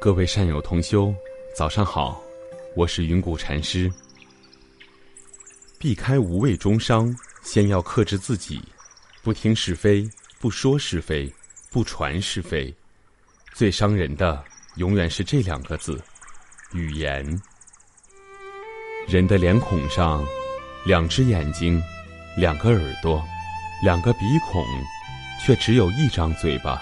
各位善友同修，早上好，我是云谷禅师。避开无谓中伤，先要克制自己，不听是非，不说是非，不传是非。最伤人的，永远是这两个字：语言。人的脸孔上，两只眼睛，两个耳朵，两个鼻孔，却只有一张嘴巴。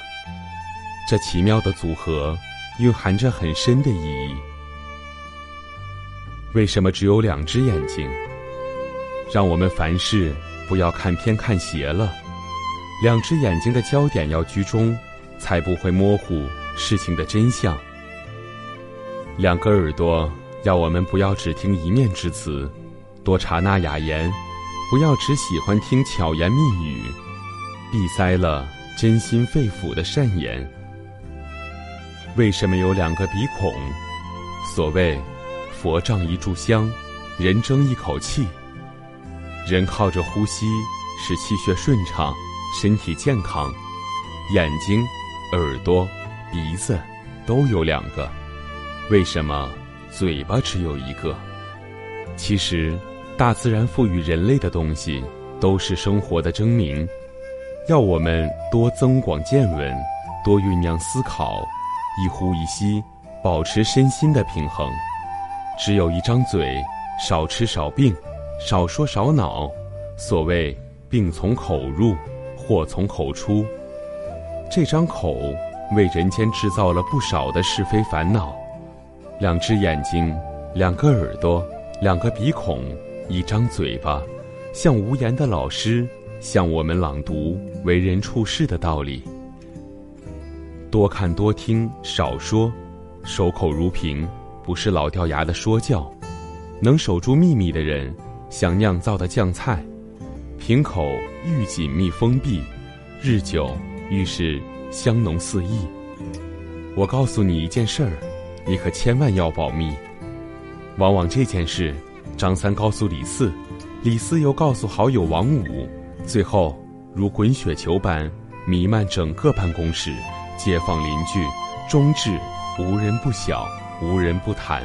这奇妙的组合。蕴含着很深的意义。为什么只有两只眼睛？让我们凡事不要看偏看斜了。两只眼睛的焦点要居中，才不会模糊事情的真相。两个耳朵要我们不要只听一面之词，多察纳雅言，不要只喜欢听巧言蜜语，闭塞了真心肺腑的善言。为什么有两个鼻孔？所谓“佛仗一炷香，人争一口气”。人靠着呼吸使气血顺畅，身体健康。眼睛、耳朵、鼻子都有两个，为什么嘴巴只有一个？其实，大自然赋予人类的东西都是生活的证明，要我们多增广见闻，多酝酿思考。一呼一吸，保持身心的平衡。只有一张嘴，少吃少病，少说少恼。所谓病从口入，祸从口出。这张口为人间制造了不少的是非烦恼。两只眼睛，两个耳朵，两个鼻孔，一张嘴巴，像无言的老师，向我们朗读为人处事的道理。多看多听少说，守口如瓶，不是老掉牙的说教。能守住秘密的人，像酿造的酱菜，瓶口愈紧密封闭，日久愈是香浓四溢。我告诉你一件事儿，你可千万要保密。往往这件事，张三告诉李四，李四又告诉好友王五，最后如滚雪球般弥漫整个办公室。街坊邻居，终至无人不晓，无人不谈。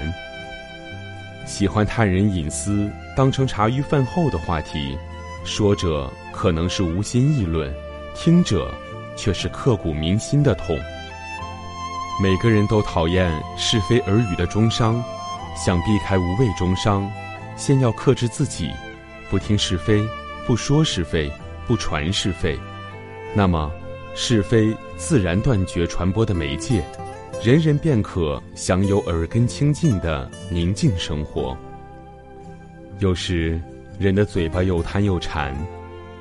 喜欢探人隐私当成茶余饭后的话题，说者可能是无心议论，听者却是刻骨铭心的痛。每个人都讨厌是非耳语的中伤，想避开无谓中伤，先要克制自己，不听是非，不说是非，不传是非。那么。是非自然断绝传播的媒介，人人便可享有耳根清净的宁静生活。有时，人的嘴巴又贪又馋，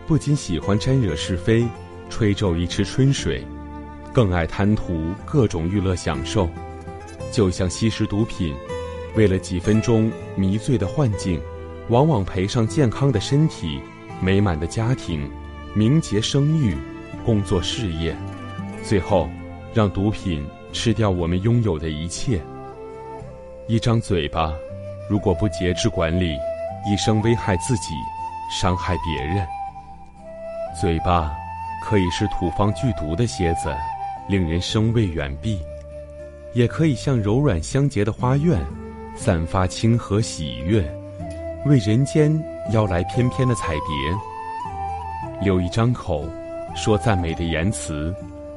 不仅喜欢沾惹是非，吹皱一池春水，更爱贪图各种娱乐享受，就像吸食毒品，为了几分钟迷醉的幻境，往往赔上健康的身体、美满的家庭、名节声誉。工作事业，最后让毒品吃掉我们拥有的一切。一张嘴巴，如果不节制管理，一生危害自己，伤害别人。嘴巴可以是土方剧毒的蝎子，令人生畏远避；也可以像柔软香洁的花苑，散发清和喜悦，为人间邀来翩翩的彩蝶。留一张口。说赞美的言辞，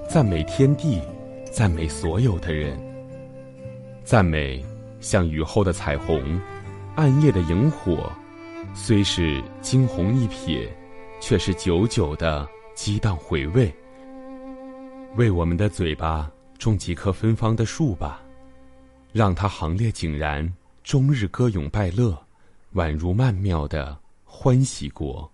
赞美天地，赞美所有的人。赞美像雨后的彩虹，暗夜的萤火，虽是惊鸿一瞥，却是久久的激荡回味。为我们的嘴巴种几棵芬芳的树吧，让它行列井然，终日歌咏拜乐，宛如曼妙的欢喜国。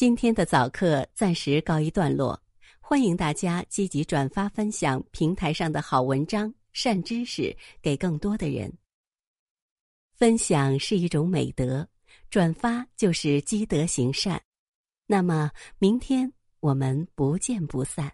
今天的早课暂时告一段落。欢迎大家积极转发分享平台上的好文章、善知识给更多的人。分享是一种美德，转发就是积德行善。那么，明天我们不见不散。